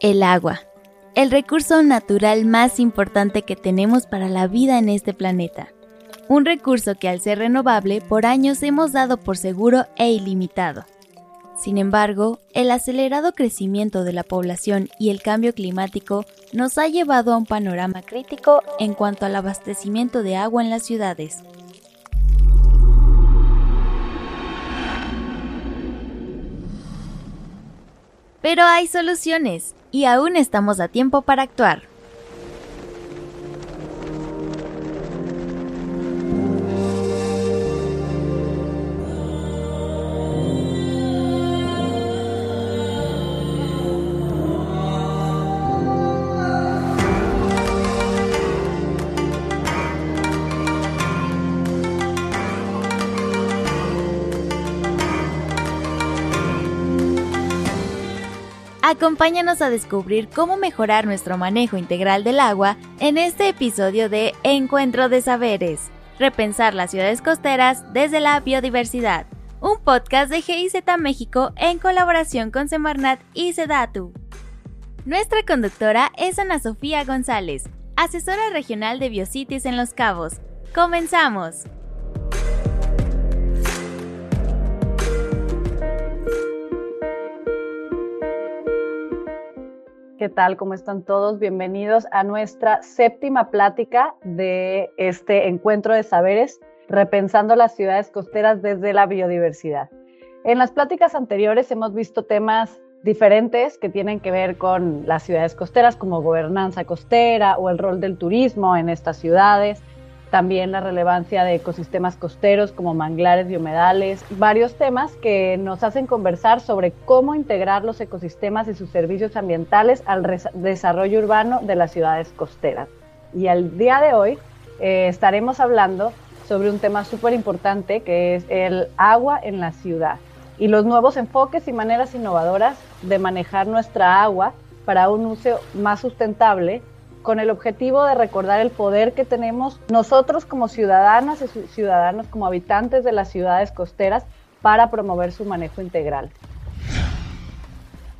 El agua, el recurso natural más importante que tenemos para la vida en este planeta. Un recurso que al ser renovable por años hemos dado por seguro e ilimitado. Sin embargo, el acelerado crecimiento de la población y el cambio climático nos ha llevado a un panorama crítico en cuanto al abastecimiento de agua en las ciudades. Pero hay soluciones y aún estamos a tiempo para actuar. Acompáñanos a descubrir cómo mejorar nuestro manejo integral del agua en este episodio de Encuentro de Saberes, repensar las ciudades costeras desde la biodiversidad, un podcast de GIZ México en colaboración con Semarnat y Sedatu. Nuestra conductora es Ana Sofía González, asesora regional de Biocities en Los Cabos. ¡Comenzamos! ¿Qué tal? ¿Cómo están todos? Bienvenidos a nuestra séptima plática de este encuentro de saberes, repensando las ciudades costeras desde la biodiversidad. En las pláticas anteriores hemos visto temas diferentes que tienen que ver con las ciudades costeras como gobernanza costera o el rol del turismo en estas ciudades, también la relevancia de ecosistemas costeros como manglares y humedales, varios temas que nos hacen conversar sobre cómo integrar los ecosistemas y sus servicios ambientales al desarrollo urbano de las ciudades costeras. Y al día de hoy eh, estaremos hablando sobre un tema súper importante que es el agua en la ciudad y los nuevos enfoques y maneras innovadoras de manejar nuestra agua para un uso más sustentable con el objetivo de recordar el poder que tenemos nosotros como ciudadanas y ciudadanos, como habitantes de las ciudades costeras, para promover su manejo integral.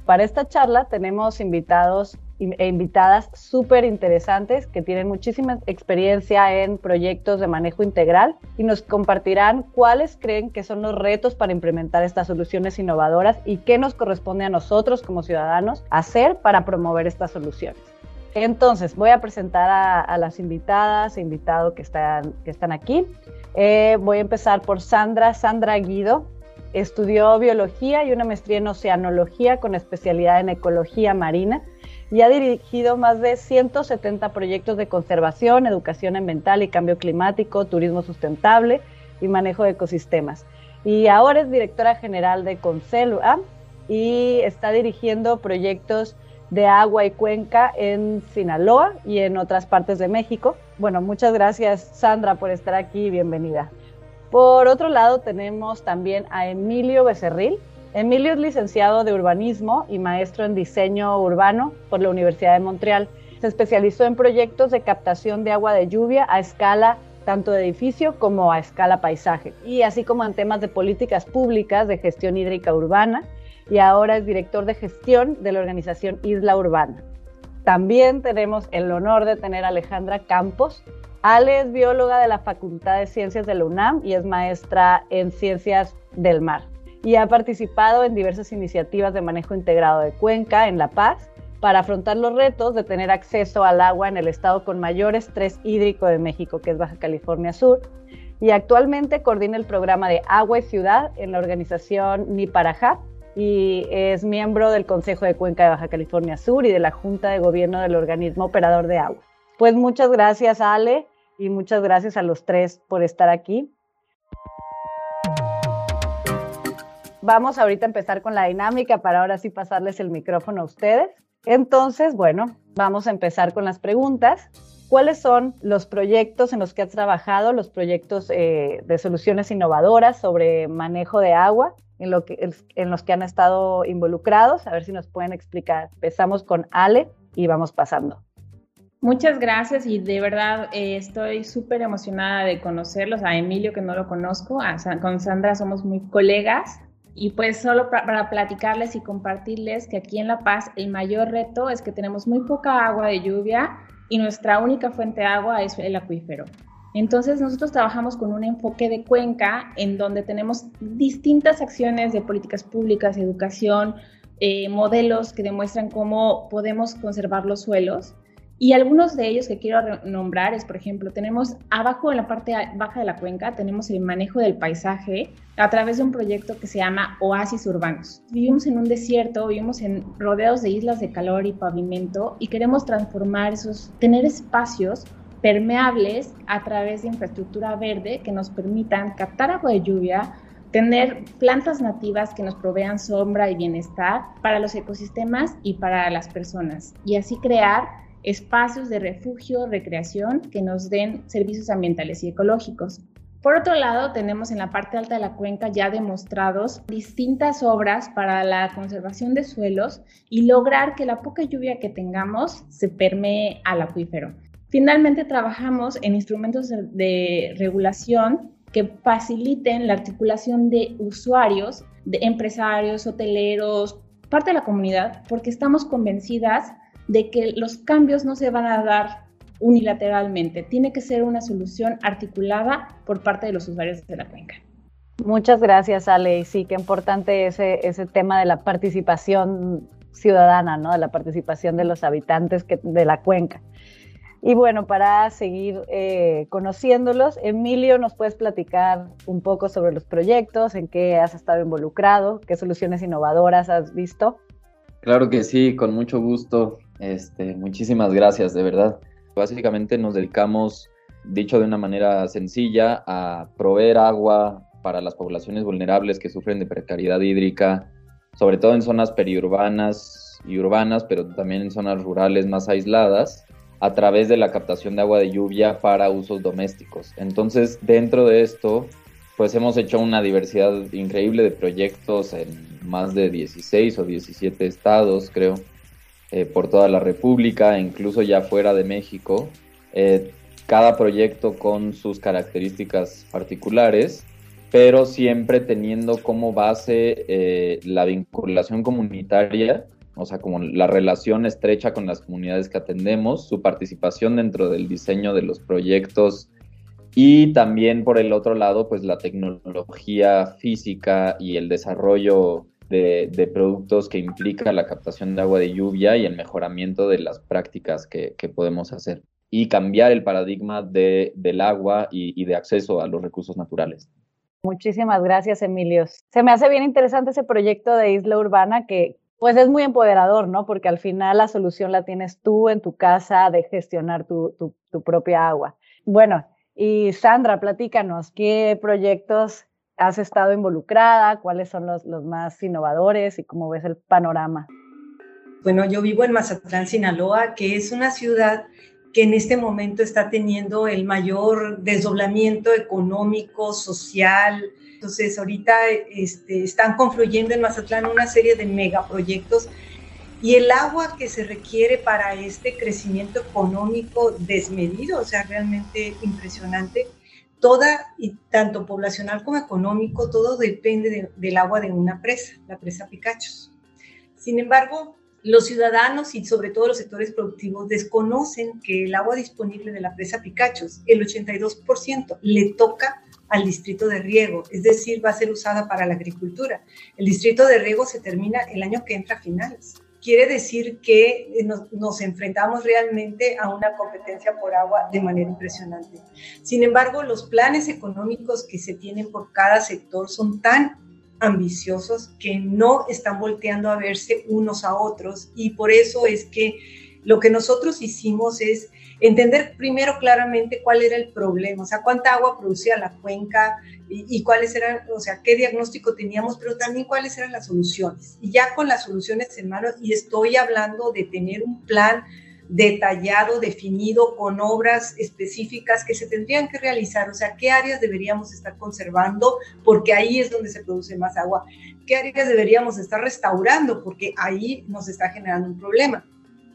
Para esta charla tenemos invitados e invitadas súper interesantes que tienen muchísima experiencia en proyectos de manejo integral y nos compartirán cuáles creen que son los retos para implementar estas soluciones innovadoras y qué nos corresponde a nosotros como ciudadanos hacer para promover estas soluciones. Entonces, voy a presentar a, las invitadas e invitados que están, que están aquí. Eh, voy a empezar por Sandra. Sandra Guido estudió biología y una maestría en oceanología con especialidad en ecología marina y ha dirigido más de 170 proyectos de conservación, educación ambiental y cambio climático, turismo sustentable y manejo de ecosistemas. Y ahora es directora general de Conselva y está dirigiendo proyectos de agua y cuenca en Sinaloa y en otras partes de México. Bueno, muchas gracias Sandra por estar aquí, bienvenida. Por otro lado tenemos también a Emilio Becerril. Emilio es licenciado de urbanismo y maestro en diseño urbano por la Universidad de Montreal. Se especializó en proyectos de captación de agua de lluvia a escala tanto de edificio como a escala paisaje, y así como en temas de políticas públicas de gestión hídrica urbana y ahora es director de gestión de la organización Isla Urbana. También tenemos el honor de tener a Alejandra Campos. Ale es bióloga de la Facultad de Ciencias de la UNAM y es maestra en Ciencias del Mar. Y ha participado en diversas iniciativas de manejo integrado de cuenca en La Paz para afrontar los retos de tener acceso al agua en el estado con mayor estrés hídrico de México, que es Baja California Sur. Y actualmente coordina el programa de Agua y Ciudad en la organización Niparajá, y es miembro del Consejo de Cuenca de Baja California Sur y de la Junta de Gobierno del Organismo Operador de Agua. Pues muchas gracias Ale y muchas gracias a los tres por estar aquí. Vamos ahorita a empezar con la dinámica para ahora sí pasarles el micrófono a ustedes. Entonces, bueno, vamos a empezar con las preguntas. ¿Cuáles son los proyectos en los que has trabajado, los proyectos eh, de soluciones innovadoras sobre manejo de agua en, lo que, en los que han estado involucrados. A ver si nos pueden explicar. Empezamos con Ale y vamos pasando. Muchas gracias y de verdad eh, estoy súper emocionada de conocerlos. A Emilio que no lo conozco, con Sandra somos muy colegas Y pues solo para platicarles y compartirles que aquí en La Paz el mayor reto es que tenemos muy poca agua de lluvia y nuestra única fuente de agua es el acuífero. Entonces nosotros trabajamos con un enfoque de cuenca en donde tenemos distintas acciones de políticas públicas, educación, eh, modelos que demuestran cómo podemos conservar los suelos. Y algunos de ellos que quiero nombrar es, por ejemplo, tenemos abajo en la parte baja de la cuenca, tenemos el manejo del paisaje a través de un proyecto que se llama Oasis Urbanos. Vivimos en un desierto, vivimos en rodeados de islas de calor y pavimento y queremos transformar esos, tener espacios permeables a través de infraestructura verde que nos permitan captar agua de lluvia, tener plantas nativas que nos provean sombra y bienestar para los ecosistemas y para las personas y así crear espacios de refugio, recreación que nos den servicios ambientales y ecológicos. Por otro lado, tenemos en la parte alta de la cuenca ya demostrados distintas obras para la conservación de suelos y lograr que la poca lluvia que tengamos se permee al acuífero. Finalmente, trabajamos en instrumentos de, regulación que faciliten la articulación de usuarios, de empresarios, hoteleros, parte de la comunidad, porque estamos convencidas de que los cambios no se van a dar unilateralmente, tiene que ser una solución articulada por parte de los usuarios de la cuenca. Muchas gracias, Ale. Sí, qué importante ese, ese tema de la participación ciudadana, ¿no? De la participación de los habitantes de la cuenca. Y bueno, para seguir eh, conociéndolos, Emilio, ¿nos puedes platicar un poco sobre los proyectos, en qué has estado involucrado, qué soluciones innovadoras has visto? Claro que sí, con mucho gusto. Este, muchísimas gracias, de verdad. Básicamente nos dedicamos, dicho de una manera sencilla, a proveer agua para las poblaciones vulnerables que sufren de precariedad hídrica, sobre todo en zonas periurbanas y urbanas, pero también en zonas rurales más aisladas, a través de la captación de agua de lluvia para usos domésticos. Entonces, dentro de esto, pues hemos hecho una diversidad increíble de proyectos en más de 16 o 17 estados, creo. Eh, por toda la República, incluso ya fuera de México. Eh, cada proyecto con sus características particulares, pero siempre teniendo como base eh, la vinculación comunitaria, o sea, como la relación estrecha con las comunidades que atendemos, su participación dentro del diseño de los proyectos y también por el otro lado, pues la tecnología física y el desarrollo de, productos que implica la captación de agua de lluvia y el mejoramiento de las prácticas que, podemos hacer y cambiar el paradigma de, del agua y, de acceso a los recursos naturales. Muchísimas gracias, Emilio. Se me hace bien interesante ese proyecto de Isla Urbana que pues es muy empoderador, ¿no? Porque al final la solución la tienes tú en tu casa de gestionar tu, tu, propia agua. Bueno, y Sandra, platícanos, ¿qué proyectos has estado involucrada? ¿Cuáles son los, los más innovadores y cómo ves el panorama? Bueno, yo vivo en Mazatlán, Sinaloa, que es una ciudad que en este momento está teniendo el mayor desdoblamiento económico, social. Entonces, ahorita este, están confluyendo en Mazatlán una serie de megaproyectos y el agua que se requiere para este crecimiento económico desmedido, o sea, realmente impresionante, toda, y tanto poblacional como económico, todo depende del agua de una presa, la presa Picachos. Sin embargo, los ciudadanos y sobre todo los sectores productivos desconocen que el agua disponible de la presa Picachos, el 82%, le toca al distrito de riego, es decir, va a ser usada para la agricultura. El distrito de riego se termina el año que entra a finales quiere decir que eh, nos, enfrentamos realmente a una competencia por agua de manera impresionante. Sin embargo, los planes económicos que se tienen por cada sector son tan ambiciosos que no están volteando a verse unos a otros y por eso es que lo que nosotros hicimos es entender primero claramente cuál era el problema, o sea, cuánta agua producía la cuenca y, cuáles eran, o sea, qué diagnóstico teníamos, pero también cuáles eran las soluciones. Y ya con las soluciones en mano, y estoy hablando de tener un plan detallado, definido, con obras específicas que se tendrían que realizar, o sea, qué áreas deberíamos estar conservando, porque ahí es donde se produce más agua, qué áreas deberíamos estar restaurando, porque ahí nos está generando un problema.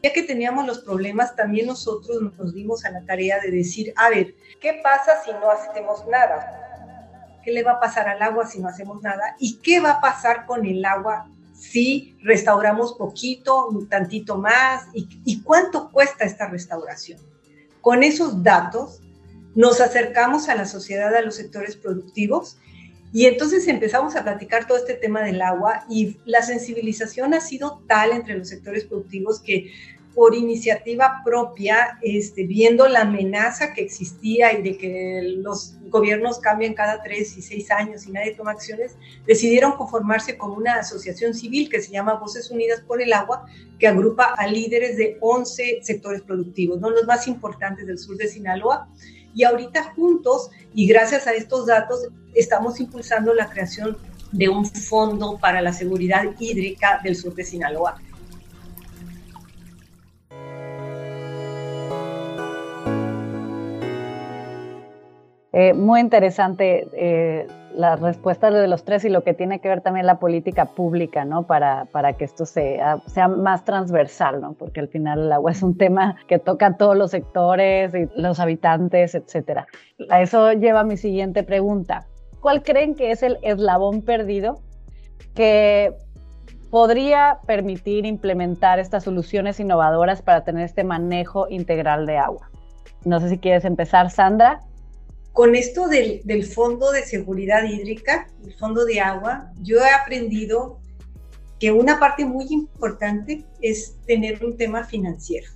Ya que teníamos los problemas, también nosotros nos dimos a la tarea de decir, a ver, ¿qué pasa si no hacemos nada? ¿Qué le va a pasar al agua si no hacemos nada? ¿Y qué va a pasar con el agua si restauramos poquito, un tantito más? ¿Y, y cuánto cuesta esta restauración? Con esos datos nos acercamos a la sociedad, a los sectores productivos y entonces empezamos a platicar todo este tema del agua y la sensibilización ha sido tal entre los sectores productivos que por iniciativa propia, este, viendo la amenaza que existía y de que los gobiernos cambian cada tres y seis años y nadie toma acciones, decidieron conformarse con una asociación civil que se llama Voces Unidas por el Agua, que agrupa a líderes de 11 sectores productivos, ¿no? los más importantes del sur de Sinaloa. Y ahorita juntos, y gracias a estos datos, estamos impulsando la creación de un fondo para la seguridad hídrica del sur de Sinaloa. Eh, muy interesante eh, la respuesta de los tres y lo que tiene que ver también la política pública, ¿no? Para, para que esto sea, sea más transversal, ¿no? Porque al final el agua es un tema que toca a todos los sectores y los habitantes, etcétera. A eso lleva mi siguiente pregunta. ¿Cuál creen que es el eslabón perdido que podría permitir implementar estas soluciones innovadoras para tener este manejo integral de agua? No sé si quieres empezar, Sandra con esto del, Fondo de Seguridad Hídrica, el Fondo de Agua, yo he aprendido que una parte muy importante es tener un tema financiero.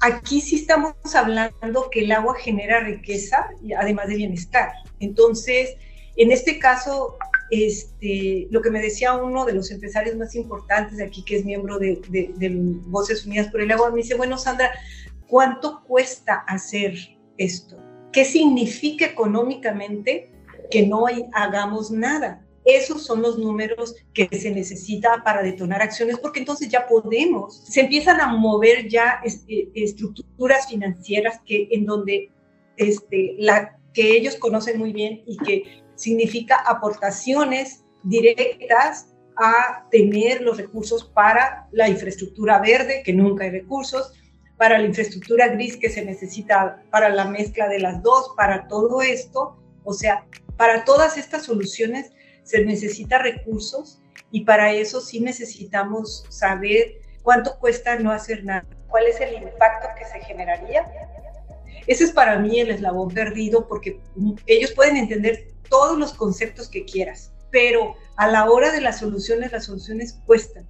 Aquí sí estamos hablando que el agua genera riqueza, además de bienestar. Entonces, en este caso, este, lo que me decía uno de los empresarios más importantes de aquí, que es miembro de, de Voces Unidas por el Agua, me dice, bueno, Sandra, ¿cuánto cuesta hacer esto? ¿Qué significa económicamente que no hagamos nada? Esos son los números que se necesita para detonar acciones, porque entonces ya podemos, se empiezan a mover ya este, estructuras financieras que en donde este, la, que ellos conocen muy bien y que significa aportaciones directas a tener los recursos para la infraestructura verde, que nunca hay recursos, para la infraestructura gris que se necesita para la mezcla de las dos, para todo esto, o sea, para todas estas soluciones se necesita recursos y para eso sí necesitamos saber cuánto cuesta no hacer nada, cuál es el impacto que se generaría. Ese es para mí el eslabón perdido porque ellos pueden entender todos los conceptos que quieras, pero a la hora de las soluciones, las soluciones cuestan.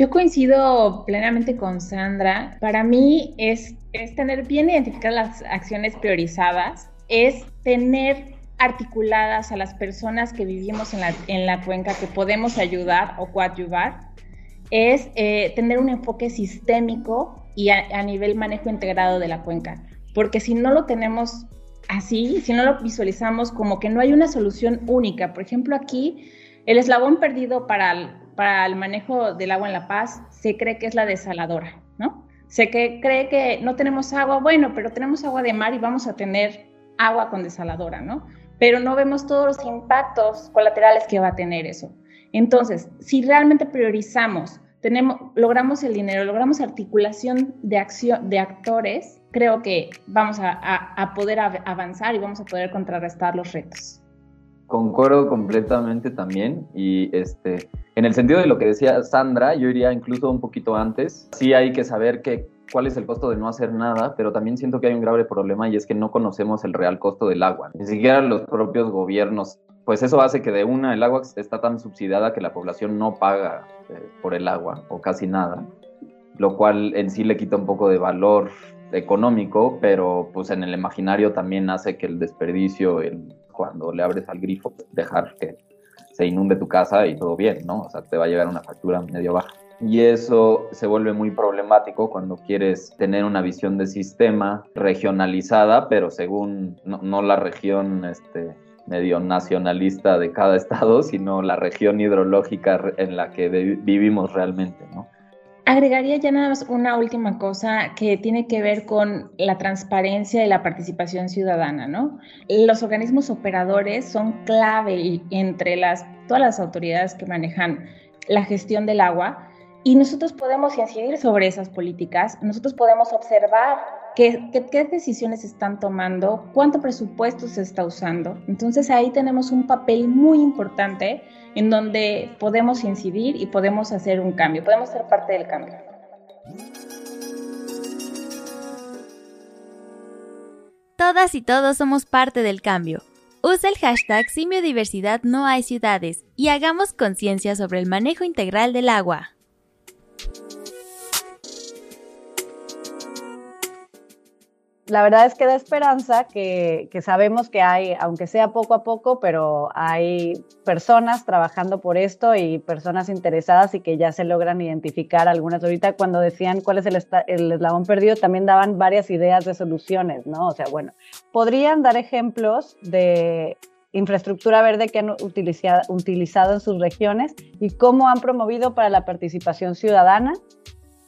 Yo coincido plenamente con Sandra. Para mí es, es tener bien identificadas las acciones priorizadas, es tener articuladas a las personas que vivimos en la, en la cuenca, que podemos ayudar o coadyuvar, es eh, tener un enfoque sistémico y a, a, nivel manejo integrado de la cuenca. Porque si no lo tenemos así, si no lo visualizamos como que no hay una solución única, por ejemplo aquí, el eslabón perdido para para el manejo del agua en La Paz se cree que es la desaladora, ¿no? Se que cree que no tenemos agua, bueno, pero tenemos agua de mar y vamos a tener agua con desaladora, ¿no? Pero no vemos todos los impactos colaterales que va a tener eso. Entonces, si realmente priorizamos, tenemos, logramos el dinero, logramos articulación de acción de actores, creo que vamos a, a poder avanzar y vamos a poder contrarrestar los retos. Concuerdo completamente también y este, en el sentido de lo que decía Sandra, yo iría incluso un poquito antes. Sí hay que saber que, cuál es el costo de no hacer nada, pero también siento que hay un grave problema y es que no conocemos el real costo del agua, ni siquiera los propios gobiernos. Pues eso hace que de una el agua está tan subsidiada que la población no paga eh, por el agua o casi nada, lo cual en sí le quita un poco de valor económico, pero pues en el imaginario también hace que el desperdicio, el cuando le abres al grifo, dejar que se inunde tu casa y todo bien, ¿no? O sea, te va a llegar una factura medio baja. Y eso se vuelve muy problemático cuando quieres tener una visión de sistema regionalizada, pero según no, la región este, medio nacionalista de cada estado, sino la región hidrológica en la que vivimos realmente, ¿no? Agregaría ya nada más una última cosa que tiene que ver con la transparencia y la participación ciudadana, ¿no? Los organismos operadores son clave entre todas las autoridades que manejan la gestión del agua y nosotros podemos incidir sobre esas políticas, nosotros podemos observar qué, qué, decisiones están tomando, cuánto presupuesto se está usando. Entonces ahí tenemos un papel muy importante en donde podemos incidir y podemos hacer un cambio, podemos ser parte del cambio. Todas y todos somos parte del cambio. Usa el hashtag Sin Biodiversidad No Hay Ciudades y hagamos conciencia sobre el manejo integral del agua. La verdad es que da esperanza que, sabemos que hay, aunque sea poco a poco, pero hay personas trabajando por esto y personas interesadas y que ya se logran identificar algunas. Ahorita cuando decían cuál es el, eslabón perdido, también daban varias ideas de soluciones, ¿no? O sea, bueno, podrían dar ejemplos de infraestructura verde que han utilizado en sus regiones y cómo han promovido para la participación ciudadana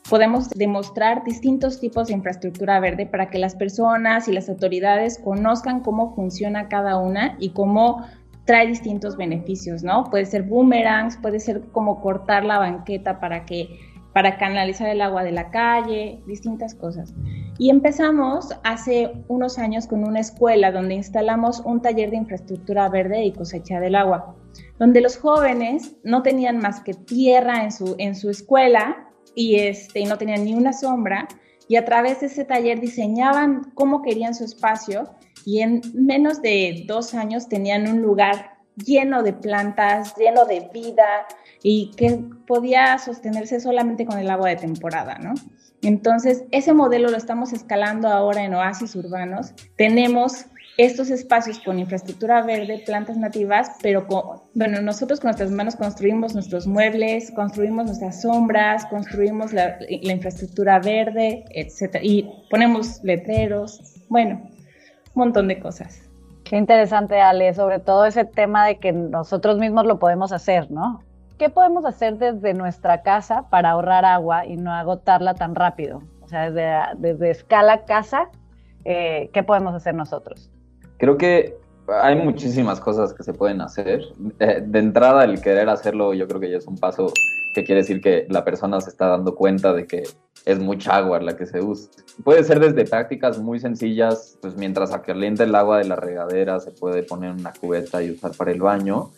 podemos demostrar distintos tipos de infraestructura verde para que las personas y las autoridades conozcan cómo funciona cada una y cómo trae distintos beneficios, ¿no? Puede ser boomerangs, puede ser como cortar la banqueta para que para canalizar el agua de la calle, distintas cosas. Y empezamos hace unos años con una escuela donde instalamos un taller de infraestructura verde y cosecha del agua, donde los jóvenes no tenían más que tierra en su, en su escuela y, este, no tenían ni una sombra y a través de ese taller diseñaban cómo querían su espacio y en menos de dos años tenían un lugar lleno de plantas, lleno de vida y que podía sostenerse solamente con el agua de temporada, ¿no? Entonces, ese modelo lo estamos escalando ahora en oasis urbanos. Tenemos estos espacios con infraestructura verde, plantas nativas, pero con, bueno, nosotros con nuestras manos construimos nuestros muebles, construimos nuestras sombras, construimos la, infraestructura verde, etcétera, y ponemos letreros, bueno, un montón de cosas. Qué interesante, Ale, sobre todo ese tema de que nosotros mismos lo podemos hacer, ¿no? ¿Qué podemos hacer desde nuestra casa para ahorrar agua y no agotarla tan rápido? O sea, desde, desde escala casa, eh, ¿qué podemos hacer nosotros? Creo que hay muchísimas cosas que se pueden hacer. Eh, de entrada, el querer hacerlo, yo creo que ya es un paso que quiere decir que la persona se está dando cuenta de que es mucha agua la que se usa. Puede ser desde prácticas muy sencillas, pues mientras calienta el agua de la regadera se puede poner una cubeta y usar para el baño,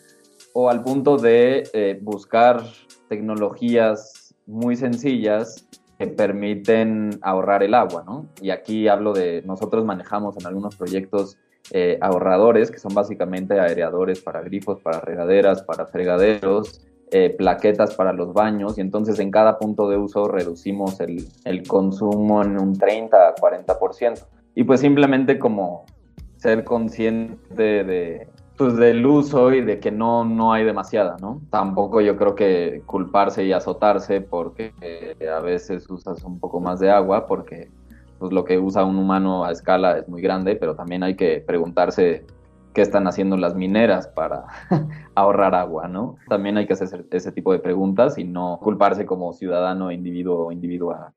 o al punto de eh, buscar tecnologías muy sencillas que permiten ahorrar el agua, ¿no? Y aquí hablo de, nosotros manejamos en algunos proyectos eh, ahorradores, que son básicamente aereadores para grifos, para regaderas, para fregaderos, eh, plaquetas para los baños, y entonces en cada punto de uso reducimos el, el consumo en un 30 a 40%. Y pues simplemente como ser consciente de, pues del uso y de que no, no hay demasiada, ¿no? Tampoco yo creo que culparse y azotarse porque eh, a veces usas un poco más de agua, porque pues lo que usa un humano a escala es muy grande, pero también hay que preguntarse qué están haciendo las mineras para ahorrar agua, ¿no? También hay que hacer ese tipo de preguntas y no culparse como ciudadano, individuo o individual.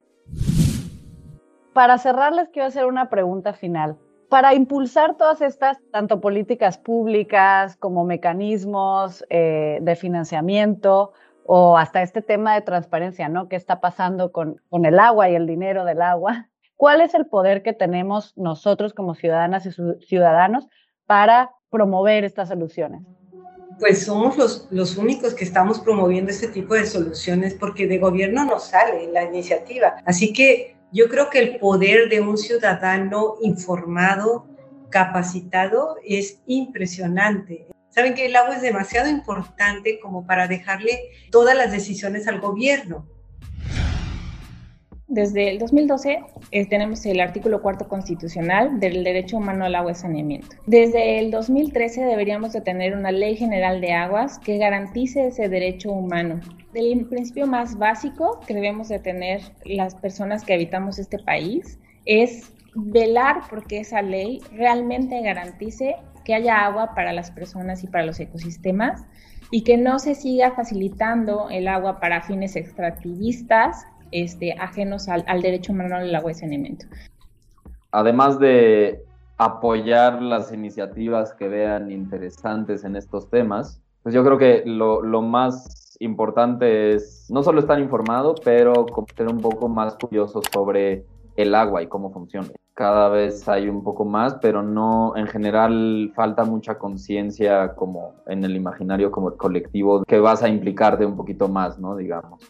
Para cerrarles quiero hacer una pregunta final. Para impulsar todas estas, tanto políticas públicas como mecanismos eh, de financiamiento, o hasta este tema de transparencia, ¿no? ¿Qué está pasando con, con el agua y el dinero del agua? ¿Cuál es el poder que tenemos nosotros como ciudadanas y ciudadanos para promover estas soluciones? Pues somos los, los únicos que estamos promoviendo este tipo de soluciones porque de gobierno no sale la iniciativa. Así que yo creo que el poder de un ciudadano informado, capacitado, es impresionante. Saben que el agua es demasiado importante como para dejarle todas las decisiones al gobierno. Desde el 2012 eh, tenemos el artículo cuarto constitucional del derecho humano al agua y saneamiento. Desde el 2013 deberíamos de tener una ley general de aguas que garantice ese derecho humano. El principio más básico que debemos de tener las personas que habitamos este país es velar porque esa ley realmente garantice que haya agua para las personas y para los ecosistemas y que no se siga facilitando el agua para fines extractivistas este, ajenos al, derecho humano al agua y saneamiento. Además de apoyar las iniciativas que vean interesantes en estos temas, pues yo creo que lo, más importante es no solo estar informado, pero ser un poco más curioso sobre el agua y cómo funciona. Cada vez hay un poco más, pero no, en general falta mucha conciencia como en el imaginario como colectivo que vas a implicarte un poquito más, ¿no? Digamos.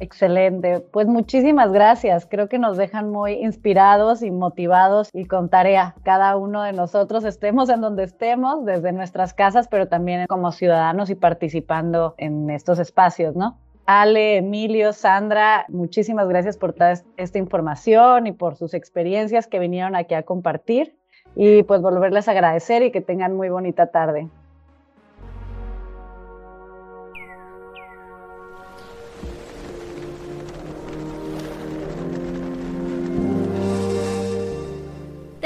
Excelente, pues muchísimas gracias. Creo que nos dejan muy inspirados y motivados y con tarea cada uno de nosotros, estemos en donde estemos, desde nuestras casas, pero también como ciudadanos y participando en estos espacios, ¿no? Ale, Emilio, Sandra, muchísimas gracias por toda esta información y por sus experiencias que vinieron aquí a compartir y pues volverles a agradecer y que tengan muy bonita tarde.